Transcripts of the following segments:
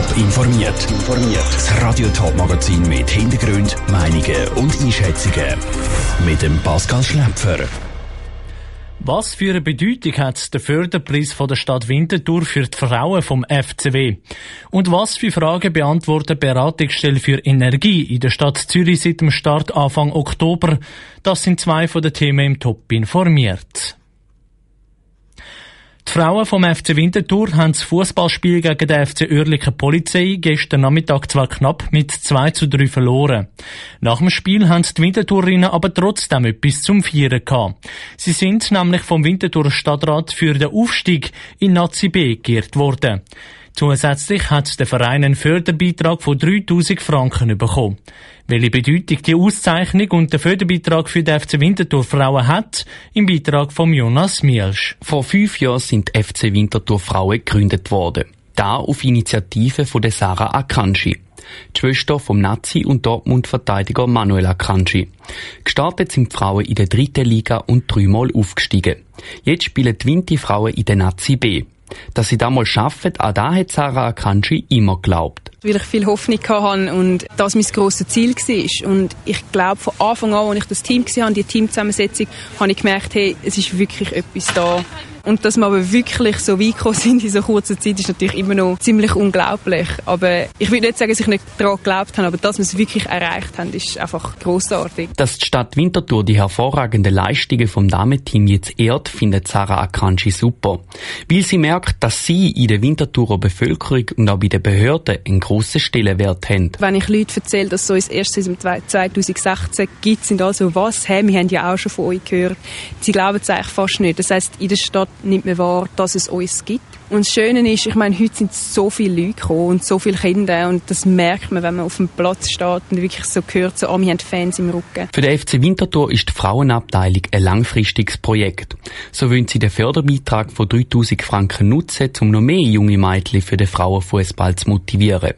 Top informiert. Das Radio Top Magazin mit Hintergrund, Meinungen und Einschätzungen mit dem Pascal Schläpfer. Was für eine Bedeutung hat der Förderpreis von der Stadt Winterthur für die Frauen vom FCW? Und was für Fragen beantwortet die Beratungsstelle für Energie in der Stadt Zürich seit dem Start Anfang Oktober? Das sind zwei von den Themen im Top informiert. Die Frauen vom FC Winterthur haben das Fußballspiel gegen den FC Oerlikon Polizei gestern Nachmittag zwar knapp mit 2 zu 3 verloren. Nach dem Spiel haben die Winterthurinnen aber trotzdem etwas zum Feiern gehabt. Sie sind nämlich vom Winterthurer Stadtrat für den Aufstieg in Nazi B geehrt worden. Zusätzlich hat der Verein einen Förderbeitrag von 3000 Franken bekommen. Welche Bedeutung die Auszeichnung und der Förderbeitrag für die FC Winterthur Frauen hat, im Beitrag von Jonas Mielsch. Vor fünf Jahren sind FC Winterthur Frauen gegründet worden. Da auf Initiative von der Sarah Akanji. Die Schwester vom Nazi- und Dortmund-Verteidiger Manuel Akanji. Gestartet sind die Frauen in der dritten Liga und dreimal aufgestiegen. Jetzt spielen die Winti-Frauen in der Nazi B. Dass sie das mal schaffen, an das hat Sarah Akanji immer geglaubt. Weil ich viel Hoffnung hatte und das mein grosses Ziel war. Und ich glaube, von Anfang an, als ich das Team gesehen habe, die Teamzusammensetzung, habe ich gemerkt, hey, es ist wirklich etwas da. Und dass wir aber wirklich so weit gekommen sind in so kurzer Zeit, ist natürlich immer noch ziemlich unglaublich. Aber ich will nicht sagen, dass ich nicht daran geglaubt habe, aber dass wir es wirklich erreicht haben, ist einfach großartig. Dass die Stadt Winterthur die hervorragenden Leistungen vom Damenteam jetzt ehrt, findet Sarah Akanji super. Weil sie merkt, dass sie in der Winterthurer Bevölkerung und auch bei den Behörden einen grossen Stellenwert haben. Wenn ich Leuten erzähle, dass es so erst seit 2016 gibt, sind also was, hey, wir haben ja auch schon von euch gehört. Sie glauben es eigentlich fast nicht. Das heisst, in der Stadt nimmt man wahr, dass es uns gibt. Und das Schöne ist, ich meine, heute sind so viele Leute gekommen und so viele Kinder und das merkt man, wenn man auf dem Platz steht und wirklich so hört, so, oh, wir haben Fans im Rücken. Für den FC Winterthur ist die Frauenabteilung ein langfristiges Projekt. So wollen sie den Förderbeitrag von 3000 Franken nutzen, um noch mehr junge Mädchen für den Frauenfußball zu motivieren.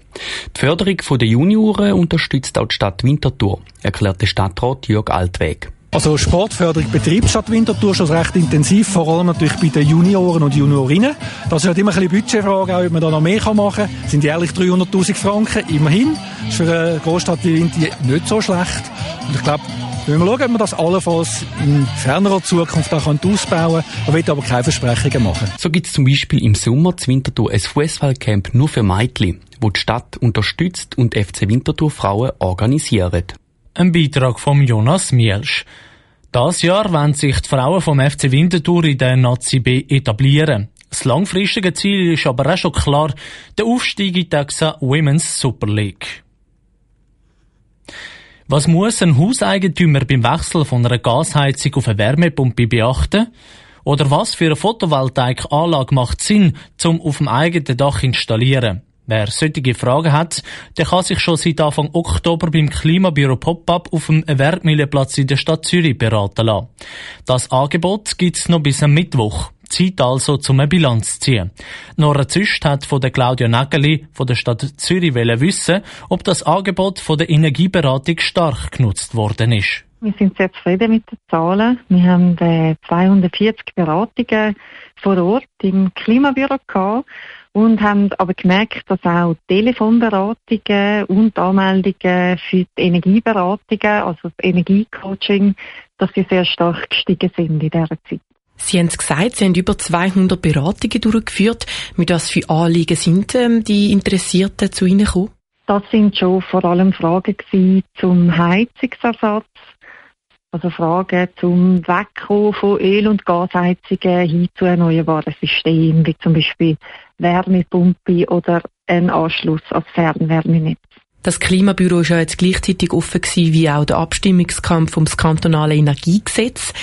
Die Förderung der Junioren unterstützt auch die Stadt Winterthur, erklärt der Stadtrat Jörg Altweg. Also Sportförderung betreibt Stadt Winterthur schon recht intensiv, vor allem natürlich bei den Junioren und Juniorinnen. Das ist halt immer ein bisschen Budgetfrage, auch, ob man da noch mehr machen kann. Das sind jährlich 300'000 Franken, immerhin. Das ist für eine Großstadt wie Winti nicht so schlecht. Und ich glaube, wir schauen, ob man das allenfalls in fernerer Zukunft auch ausbauen kann. Man will aber keine Versprechungen machen. So gibt es zum Beispiel im Sommer zu Winterthur ein Fußballcamp nur für Mädchen, wo die Stadt unterstützt und FC Winterthur Frauen organisieren. Ein Beitrag von Jonas Mielsch. Das Jahr wollen sich die Frauen vom FC Winterthur in der Nazi B etablieren. Das langfristige Ziel ist aber auch schon klar, der Aufstieg in Texas Women's Super League. Was muss ein Hauseigentümer beim Wechsel von einer Gasheizung auf eine Wärmepumpe beachten? Oder was für eine Photovoltaikanlage macht Sinn, zum auf dem eigenen Dach installieren? Wer solche Fragen hat, der kann sich schon seit Anfang Oktober beim Klimabüro Pop-Up auf dem Wertmühlenplatz in der Stadt Zürich beraten lassen. Das Angebot gibt's noch bis am Mittwoch. Zeit also, zum eine Bilanz zu ziehen. Nora Züst hat von der Claudia Nageli von der Stadt Zürich wissen, ob das Angebot von der Energieberatung stark genutzt worden ist. Wir sind sehr zufrieden mit den Zahlen. Wir haben 240 äh, Beratungen vor Ort im Klimabüro gehabt und haben aber gemerkt, dass auch Telefonberatungen und Anmeldungen für die Energieberatungen, also das Energiecoaching, dass sie sehr stark gestiegen sind in dieser Zeit. Sie haben es gesagt, Sie haben über 200 Beratungen durchgeführt. Mit was für Anliegen sind ähm, die Interessierten zu Ihnen gekommen? Das sind schon vor allem Fragen zum Heizungsersatz, also Fragen zum Wegkommen von Öl- und Gasheizungen hin zu erneuerbaren Systemen, wie zum Beispiel Wärmepumpe oder ein Anschluss ans Fernwärmenetz. Das Klimabüro ist ja jetzt gleichzeitig offen gewesen, wie auch der Abstimmungskampf ums kantonale Energiegesetz.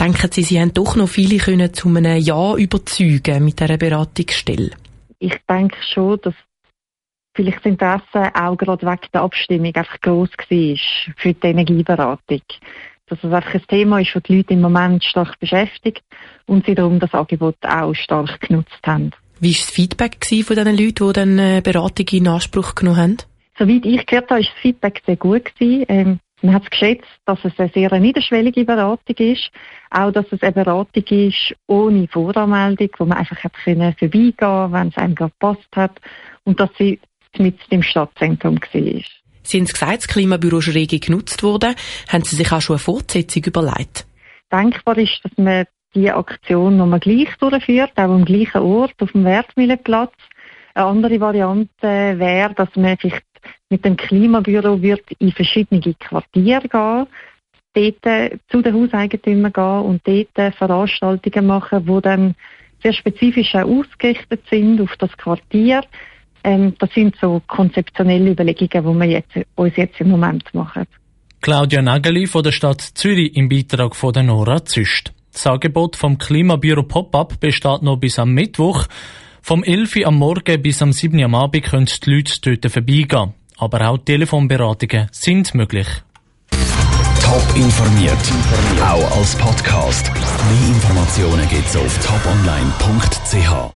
Denken Sie, Sie haben doch noch viele können zu einem Ja überzeugen mit dieser Beratungsstelle? Ich denke schon, dass vielleicht das Interesse auch gerade wegen der Abstimmung einfach gross war für die Energieberatung dass es einfach ein Thema ist, das die Leute im Moment stark beschäftigt und sie darum das Angebot auch stark genutzt haben. Wie war das Feedback von den Leuten, die dann eine Beratung in Anspruch genommen haben? Soweit ich gehört habe, war das Feedback sehr gut. Ähm, man hat es geschätzt, dass es eine sehr niederschwellige Beratung ist. Auch, dass es eine Beratung ist ohne Voranmeldung, wo man einfach hat können vorbeigehen wenn es einem gerade gepasst hat. Und dass sie mit dem Stadtzentrum war. Sie haben gesagt, das Klimabüro ist rege genutzt worden. Haben Sie sich auch schon eine Fortsetzung überlegt? Denkbar ist, dass man diese Aktion nochmal gleich durchführt, auch am gleichen Ort, auf dem Wertmühlenplatz. Eine andere Variante wäre, dass man vielleicht mit dem Klimabüro wird in verschiedene Quartiere gehen, dort zu den Hauseigentümern gehen und dort Veranstaltungen machen, die dann sehr spezifisch auch ausgerichtet sind auf das Quartier. Ähm, das sind so konzeptionelle Überlegungen, die wir jetzt, uns jetzt im Moment machen. Claudia Nageli von der Stadt Zürich im Beitrag von der Nora Züst. Das Angebot vom Klimabüro Pop-Up besteht noch bis am Mittwoch. Vom 11 am Morgen bis am 7 am Abend können die Leute dort vorbeigehen. Aber auch Telefonberatungen sind möglich. Top informiert, auch als Podcast. Mehr Informationen gibt's auf toponline.ch.